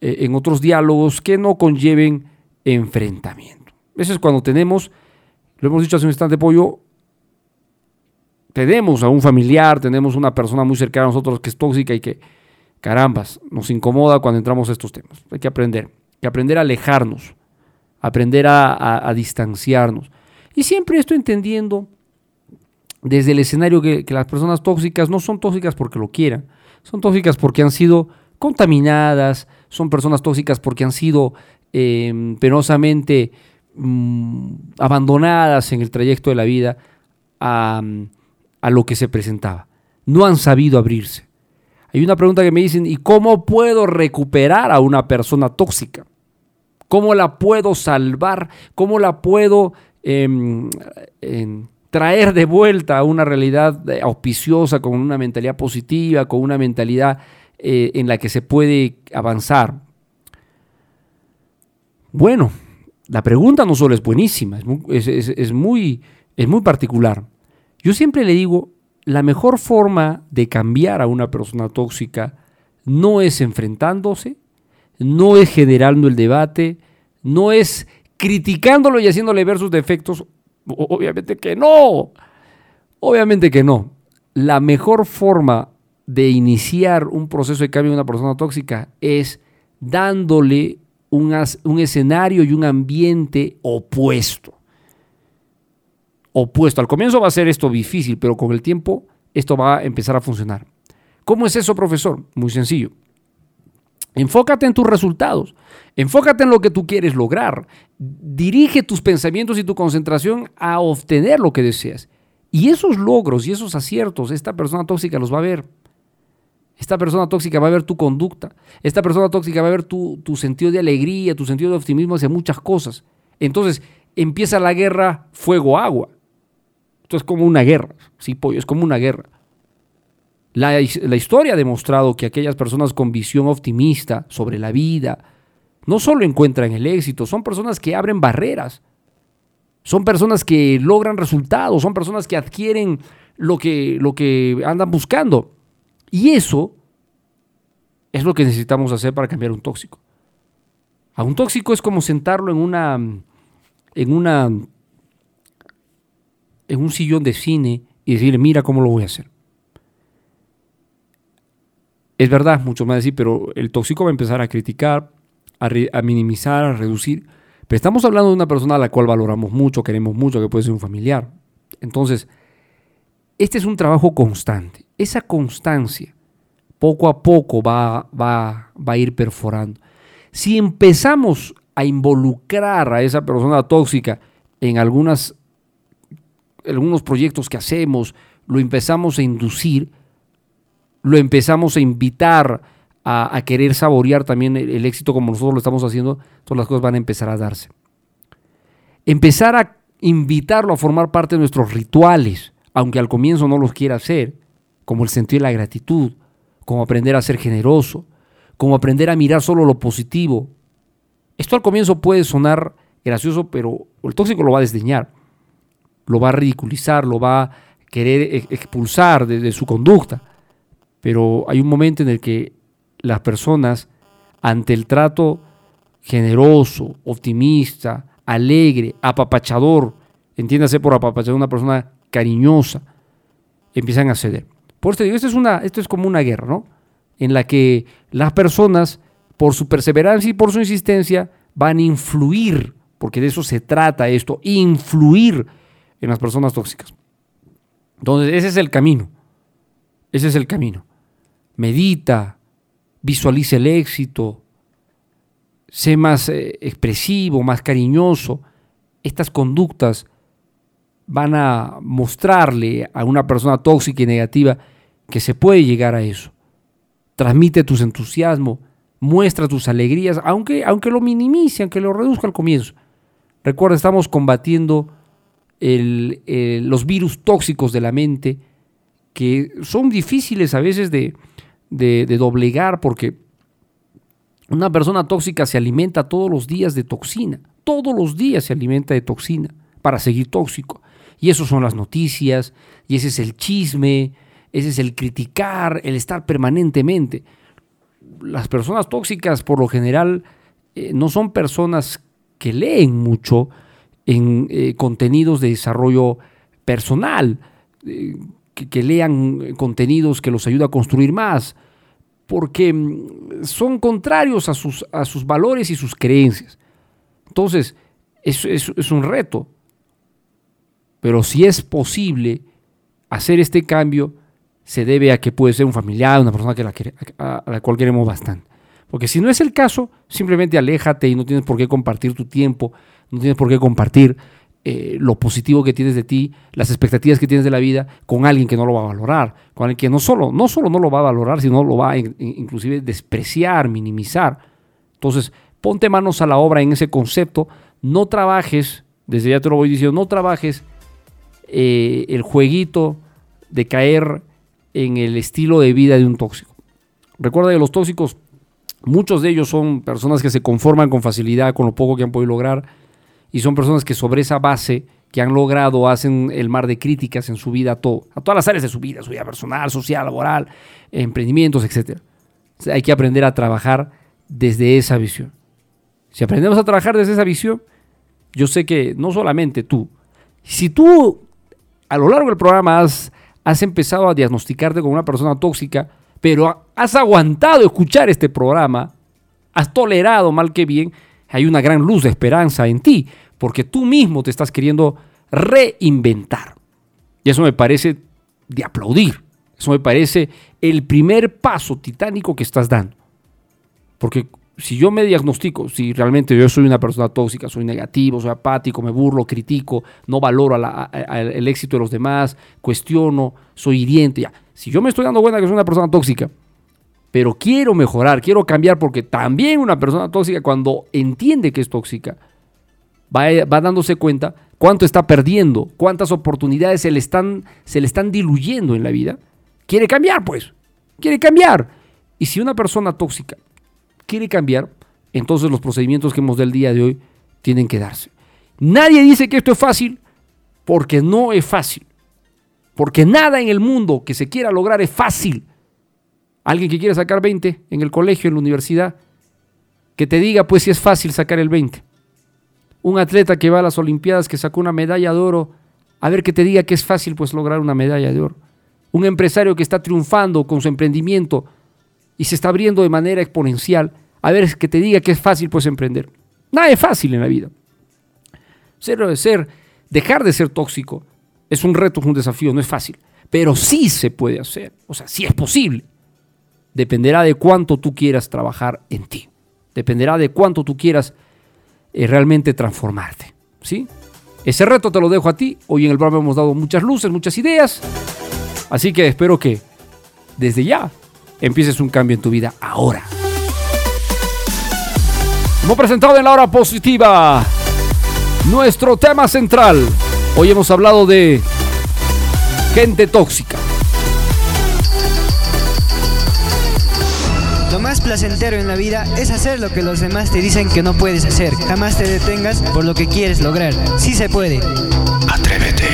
eh, en otros diálogos que no conlleven enfrentamiento. Eso es cuando tenemos, lo hemos dicho hace un instante, pollo, tenemos a un familiar, tenemos una persona muy cercana a nosotros que es tóxica y que, carambas, nos incomoda cuando entramos a estos temas. Hay que aprender, hay que aprender a alejarnos aprender a, distanciarnos. Y siempre estoy entendiendo desde el escenario que, las personas tóxicas no son tóxicas porque lo quieran, son tóxicas porque han sido contaminadas, son personas tóxicas porque han sido em, penosamente mm, abandonadas en el trayecto de la vida a, a lo que se presentaba. No han sabido abrirse. Hay una pregunta que me dicen, ¿y cómo puedo recuperar a una persona tóxica? ¿Cómo la puedo salvar? ¿Cómo la puedo em, traer de vuelta a una realidad eh, auspiciosa, con una mentalidad positiva, con una mentalidad eh, en la que se puede avanzar? Bueno, la pregunta no solo es buenísima, es muy, es muy particular. Yo siempre le digo, la mejor forma de cambiar a una persona tóxica no es enfrentándose, no es generando el debate, no es criticándolo y haciéndole ver sus defectos. Obviamente que no. Obviamente que no. La mejor forma de iniciar un proceso de cambio de una persona tóxica es dándole un, un escenario y un ambiente opuesto. Opuesto. Al comienzo va a ser esto difícil, pero con el tiempo esto va a empezar a funcionar. ¿Cómo es eso, profesor? Muy sencillo. Enfócate en tus resultados, enfócate en lo que tú quieres lograr, dirige tus pensamientos y tu concentración a obtener lo que deseas Y esos logros y esos aciertos, esta persona tóxica los va a ver. Esta persona tóxica va a ver tu conducta. Esta persona tóxica va a ver tu, tu sentido de alegría, tu sentido de optimismo hacia muchas cosas. Entonces empieza la guerra fuego-agua. Esto es como una guerra, sí, pollo, es como una guerra. La, la, historia ha demostrado que aquellas personas con visión optimista sobre la vida no solo encuentran el éxito, son personas que abren barreras, son personas que logran resultados, son personas que adquieren lo que, lo que andan buscando. Y eso es lo que necesitamos hacer para cambiar un tóxico. A un tóxico es como sentarlo en una en una en un sillón de cine y decirle, "Mira cómo lo voy a hacer." Es verdad, mucho más decir, pero el tóxico va a empezar a criticar, a, minimizar, a reducir. Pero estamos hablando de una persona a la cual valoramos mucho, queremos mucho, que puede ser un familiar. Entonces, este es un trabajo constante. Esa constancia poco a poco va, va, va a ir perforando. Si empezamos a involucrar a esa persona tóxica en algunas, algunos proyectos que hacemos, lo empezamos a inducir, lo empezamos a invitar a, querer saborear también el, el, éxito como nosotros lo estamos haciendo, todas las cosas van a empezar a darse. Empezar a invitarlo a formar parte de nuestros rituales, aunque al comienzo no los quiera hacer, como el sentir la gratitud, como aprender a ser generoso, como aprender a mirar solo lo positivo. Esto al comienzo puede sonar gracioso, pero el tóxico lo va a desdeñar, lo va a ridiculizar, lo va a querer expulsar de, de su conducta. Pero hay un momento en el que las personas, ante el trato generoso, optimista, alegre, apapachador, entiéndase por apapachador una persona cariñosa, empiezan a ceder. Por eso digo, esto es, una, esto es como una guerra, ¿no? En la que las personas, por su perseverancia y por su insistencia, van a influir, porque de eso se trata esto, influir en las personas tóxicas. Entonces, ese es el camino. Ese es el camino. Medita, visualice el éxito, sé más eh, expresivo, más cariñoso. Estas conductas van a mostrarle a una persona tóxica y negativa que se puede llegar a eso. Transmite tus entusiasmos, muestra tus alegrías, aunque, aunque lo minimice, aunque lo reduzca al comienzo. Recuerda, estamos combatiendo el, los virus tóxicos de la mente que son difíciles a veces de doblegar porque una persona tóxica se alimenta todos los días de toxina. Todos los días se alimenta de toxina para seguir tóxico. Y eso son las noticias, y ese es el chisme, ese es el criticar, el estar permanentemente. Las personas tóxicas por lo general eh, no son personas que leen mucho en eh, contenidos de desarrollo personal, eh, que, lean contenidos que los ayuda a construir más, porque mm, son contrarios a sus, a sus valores y sus creencias. Entonces, es, es, es un reto. Pero si es posible hacer este cambio, se debe a que puede ser un familiar, una persona que la quiere, a, a la cual queremos bastante. Porque si no es el caso, simplemente aléjate y no tienes por qué compartir tu tiempo, no tienes por qué compartir eh, lo positivo que tienes de ti, las expectativas que tienes de la vida con alguien que no lo va a valorar, con alguien que no solo no, solo no lo va a valorar, sino lo va a in, inclusive despreciar, minimizar. Entonces, ponte manos a la obra en ese concepto, no trabajes, desde ya te lo voy diciendo, no trabajes eh, el jueguito de caer en el estilo de vida de un tóxico. Recuerda que los tóxicos, muchos de ellos son personas que se conforman con facilidad con lo poco que han podido lograr y son personas que sobre esa base que han logrado hacen el mar de críticas en su vida a todo, a todas las áreas de su vida, su vida personal, social, laboral, emprendimientos, etc. Hay que aprender a trabajar desde esa visión. Si aprendemos a trabajar desde esa visión, yo sé que no solamente tú, si tú a lo largo del programa has has empezado a diagnosticarte como una persona tóxica, pero has aguantado escuchar este programa, has tolerado mal que bien, hay una gran luz de esperanza en ti, porque tú mismo te estás queriendo reinventar. Y eso me parece de aplaudir. Eso me parece el primer paso titánico que estás dando. Porque si yo me diagnostico, si realmente yo soy una persona tóxica, soy negativo, soy apático, me burlo, critico, no valoro el éxito de los demás, cuestiono, soy hiriente, ya. Si yo me estoy dando cuenta que soy una persona tóxica, pero quiero mejorar, quiero cambiar, porque también una persona tóxica cuando entiende que es tóxica, va, va dándose cuenta cuánto está perdiendo, cuántas oportunidades se le, están, se le están diluyendo en la vida, quiere cambiar, pues, quiere cambiar. Y si una persona tóxica quiere cambiar, entonces los procedimientos que hemos del día de hoy tienen que darse. Nadie dice que esto es fácil porque no es fácil. Porque nada en el mundo que se quiera lograr es fácil. Alguien que quiera sacar 20 en el colegio, en la universidad, que te diga pues si es fácil sacar el 20. Un atleta que va a las Olimpiadas, que sacó una medalla de oro, a ver que te diga que es fácil pues lograr una medalla de oro. Un empresario que está triunfando con su emprendimiento, y se está abriendo de manera exponencial, a ver que te diga que es fácil pues emprender. Nada es fácil en la vida. Ser, ser, dejar de ser tóxico es un reto, es un desafío, no es fácil, pero sí se puede hacer, o sea, sí es posible. Dependerá de cuánto tú quieras trabajar en ti, dependerá de cuánto tú quieras eh, realmente transformarte, ¿sí? Ese reto te lo dejo a ti. Hoy en el programa hemos dado muchas luces, muchas ideas. Así que espero que desde ya empieces un cambio en tu vida ahora. Hemos presentado en la hora positiva nuestro tema central. Hoy hemos hablado de gente tóxica. Placentero en la vida es hacer lo que los demás te dicen que no puedes hacer. Jamás te detengas por lo que quieres lograr. Sí se puede. Atrévete.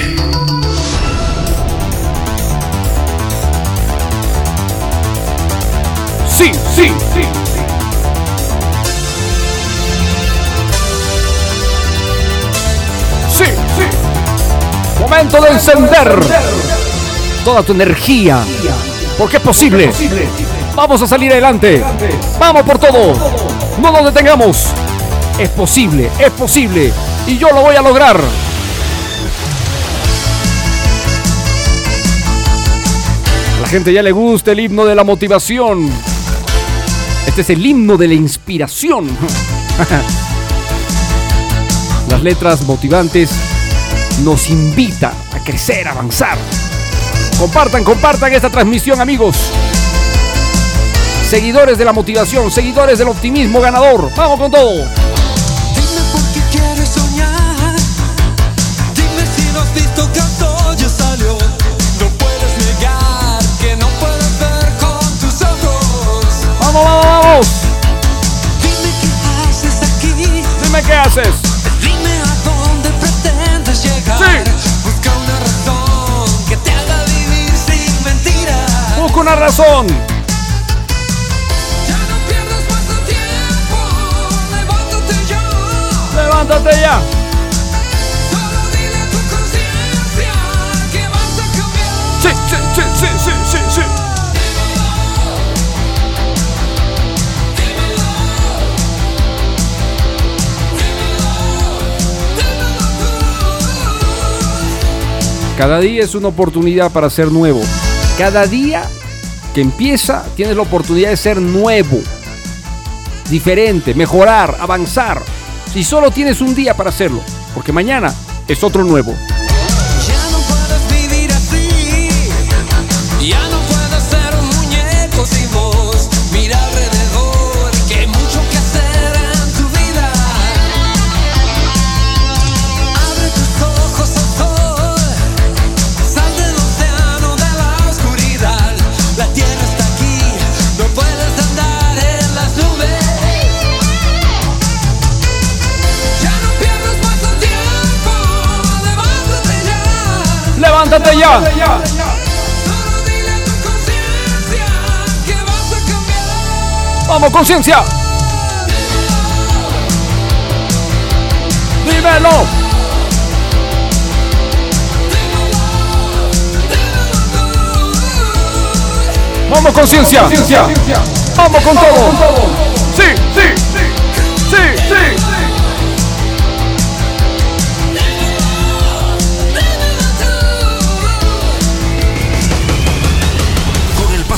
sí, sí, sí. Sí, sí. Momento de encender toda tu energía. Porque es posible. Vamos a salir adelante. Vamos por todo. No nos detengamos. Es posible, es posible. Y yo lo voy a lograr. A la gente ya le gusta el himno de la motivación. Este es el himno de la inspiración. Las letras motivantes nos invitan a crecer, a avanzar. Compartan, compartan esta transmisión, amigos. Seguidores de la motivación, seguidores del optimismo ganador. Vamos con todo. ¿qué haces? Dime a dónde pretendes llegar. Sí. Busca una razón que te haga vivir sin mentiras. Busca una razón. A cambiar. Sí, sí, sí, sí, sí, sí, sí. Cada día es una oportunidad para ser nuevo. Cada día que empieza tienes la oportunidad de ser nuevo, diferente, mejorar, avanzar. Si solo tienes un día para hacerlo, porque mañana es otro nuevo. ¡Levántate ya! ¡Vamos, conciencia! ¡Dímelo! ¡Vamos, conciencia! ¡Vamos con todo! ¡Sí, sí! ¡Sí, sí! Con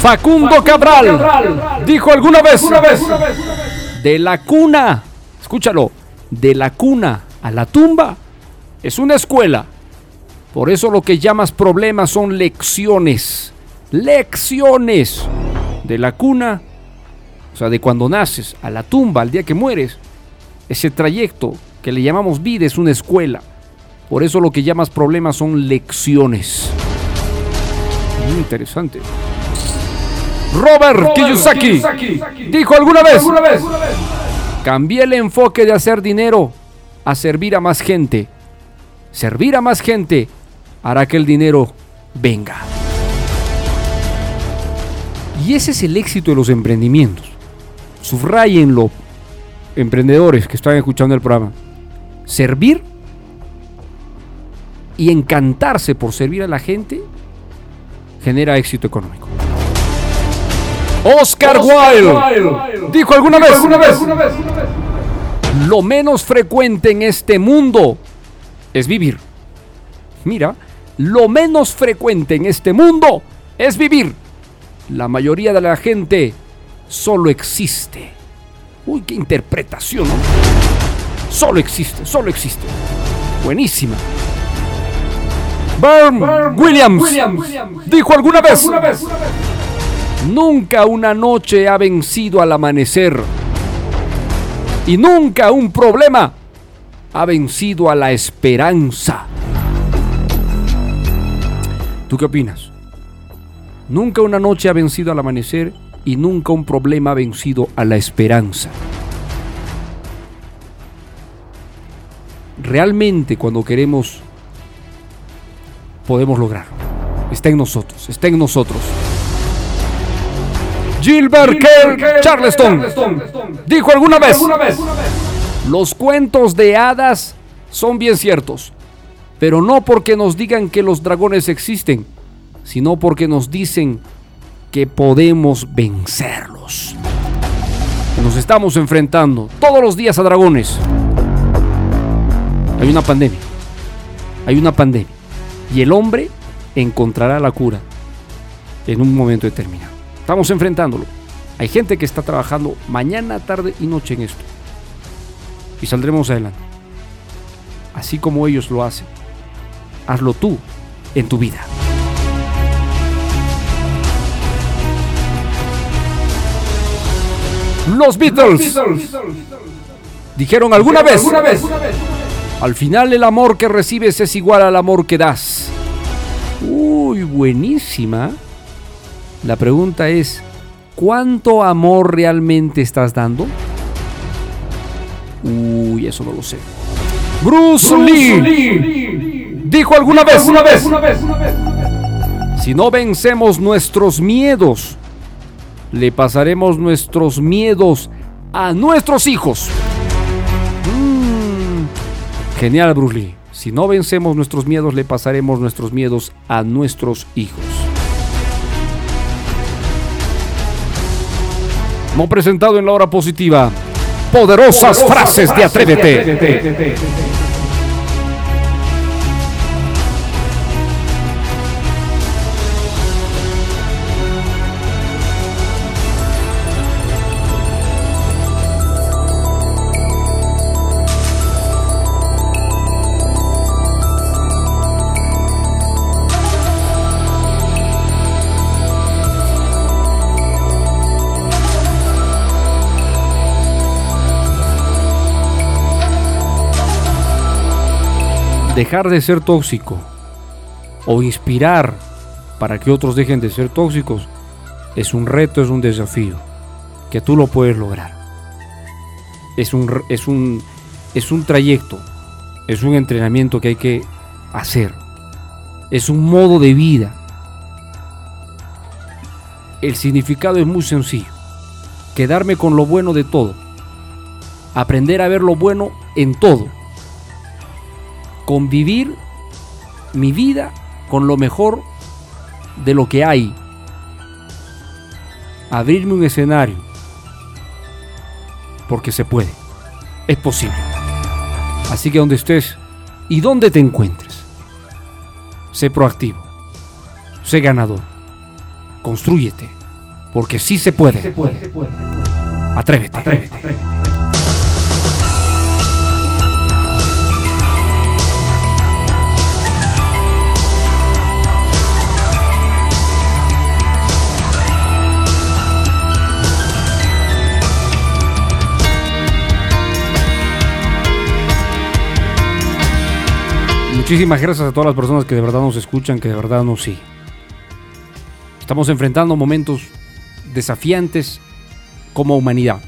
Facundo Cabral dijo alguna vez, de la cuna, escúchalo, de la cuna a la tumba es una escuela. Por eso lo que llamas problemas son lecciones. Lecciones. De la cuna, o sea, de cuando naces a la tumba, al día que mueres, ese trayecto que le llamamos vida es una escuela. Por eso lo que llamas problemas son lecciones. Muy interesante. Robert, Kiyosaki, dijo alguna vez, cambié el enfoque de hacer dinero a servir a más gente. Servir a más gente hará que el dinero venga. Y ese es el éxito de los emprendimientos. Subrayenlo, emprendedores que están escuchando el programa. Servir y encantarse por servir a la gente genera éxito económico. Oscar, Wilde, dijo alguna vez, lo menos frecuente en este mundo es vivir. Mira, lo menos frecuente en este mundo es vivir. La mayoría de la gente solo existe. Uy, qué interpretación, ¿no? Solo existe, solo existe. Buenísima. Burn, Williams, dijo alguna vez, nunca una noche ha vencido al amanecer y nunca un problema ha vencido a la esperanza. ¿Tú qué opinas? Nunca una noche ha vencido al amanecer y nunca un problema ha vencido a la esperanza. Realmente cuando queremos podemos lograrlo. Está en nosotros, está en nosotros. Gilbert Kerr Charleston dijo alguna vez, los cuentos de hadas son bien ciertos, pero no porque nos digan que los dragones existen, sino porque nos dicen que podemos vencerlos. Nos estamos enfrentando todos los días a dragones. Hay una pandemia. Hay una pandemia. Y el hombre encontrará la cura en un momento determinado. Estamos enfrentándolo. Hay gente que está trabajando mañana, tarde y noche en esto. Y saldremos adelante. Así como ellos lo hacen. Hazlo tú en tu vida. Los Beatles dijeron alguna vez, al final el amor que recibes es igual al amor que das. Uy, buenísima. La pregunta es, ¿cuánto amor realmente estás dando? Uy, eso no lo sé. Bruce, Lee, dijo alguna vez, una vez, si no vencemos nuestros miedos, le pasaremos nuestros miedos a nuestros hijos. Mm, Genial, Bruce Lee. Si no vencemos nuestros miedos, le pasaremos nuestros miedos a nuestros hijos. Presentado en la hora positiva poderosas, frases de Atrévete. Dejar de ser tóxico o inspirar para que otros dejen de ser tóxicos es un reto, es un desafío que tú lo puedes lograr. Es un, es un, es un trayecto Es un entrenamiento que hay que hacer. Es un modo de vida. El significado es muy sencillo. Quedarme con lo bueno de todo. Aprender a ver lo bueno en todo. Convivir mi vida con lo mejor de lo que hay. Abrirme un escenario. Porque se puede. Es posible. Así que donde estés y donde te encuentres, sé proactivo. Sé ganador. Constrúyete. Porque sí se puede. Atrévete. Atrévete. Muchísimas gracias a todas las personas que de verdad nos escuchan, que de verdad nos siguen. Estamos enfrentando momentos desafiantes como humanidad.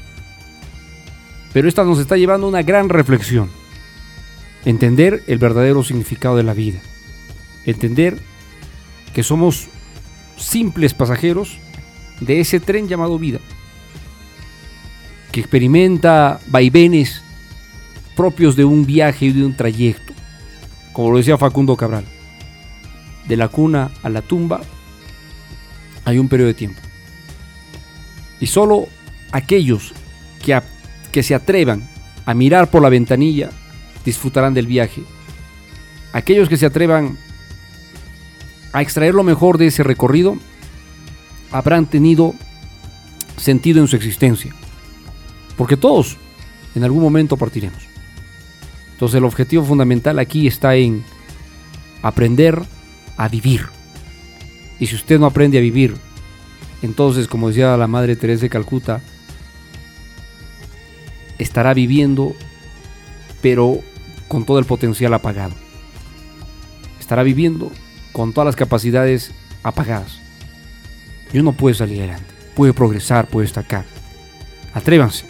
Pero esta nos está llevando a una gran reflexión. Entender el verdadero significado de la vida. Entender que somos simples pasajeros de ese tren llamado vida. Que experimenta vaivenes propios de un viaje y de un trayecto. Como lo decía Facundo Cabral. De la cuna a la tumba hay un periodo de tiempo. Y solo aquellos que, que se atrevan a mirar por la ventanilla disfrutarán del viaje. Aquellos que se atrevan a extraer lo mejor de ese recorrido habrán tenido sentido en su existencia. Porque todos en algún momento partiremos. Entonces el objetivo fundamental aquí está en aprender a vivir. Y si usted no aprende a vivir, entonces, como decía la Madre Teresa de Calcuta, estará viviendo, pero con todo el potencial apagado. Estará viviendo con todas las capacidades apagadas. Y uno puede salir adelante, puede progresar, puede destacar. Atrévanse.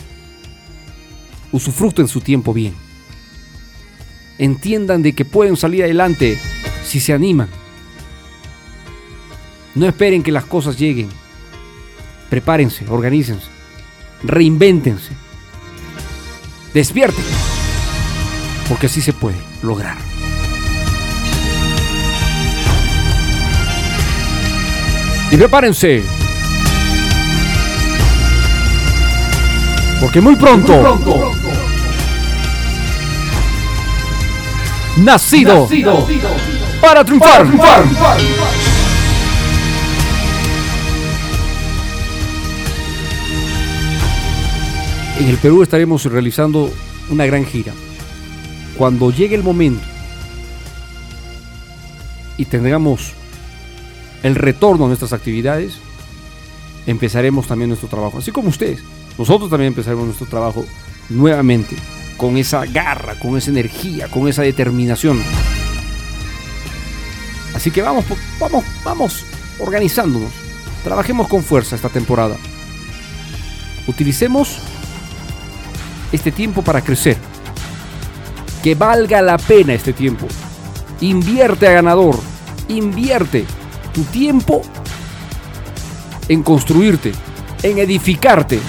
Usufructen su tiempo bien. Entiendan de que pueden salir adelante si se animan. No esperen que las cosas lleguen. Prepárense, organícense, reinvéntense. Despierten. Porque así se puede lograr. Y prepárense. Porque muy pronto, nacido, para triunfar. En el Perú estaremos realizando una gran gira. Cuando llegue el momento y tengamos el retorno a nuestras actividades, empezaremos también nuestro trabajo. Así como ustedes, nosotros también empezaremos nuestro trabajo nuevamente, con esa garra, con esa energía, con esa determinación. Así que vamos, vamos, vamos organizándonos. Trabajemos con fuerza esta temporada. Utilicemos este tiempo para crecer. Que valga la pena este tiempo. Invierte a ganador. Invierte tu tiempo en construirte, en edificarte.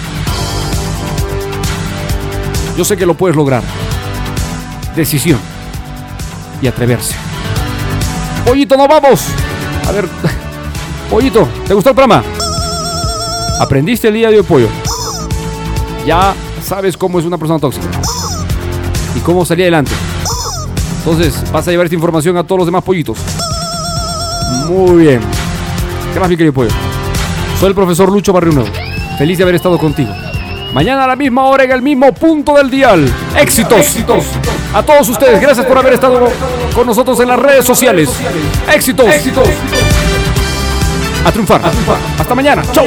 Yo sé que lo puedes lograr. Decisión y atreverse. Pollito, nos vamos. A ver, Pollito, ¿te gustó el programa? ¿Aprendiste el día de hoy, pollo? Ya sabes cómo es una persona tóxica y cómo salir adelante. Entonces, vas a llevar esta información a todos los demás pollitos. Muy bien. Gracias, mi querido pollo. Soy el profesor Lucho Barrio Nuevo. Feliz de haber estado contigo. Mañana a la misma hora en el mismo punto del dial. ¡Éxitos! A todos ustedes, gracias por haber estado con nosotros en las redes sociales. ¡Éxitos! A triunfar. Hasta mañana. Chau.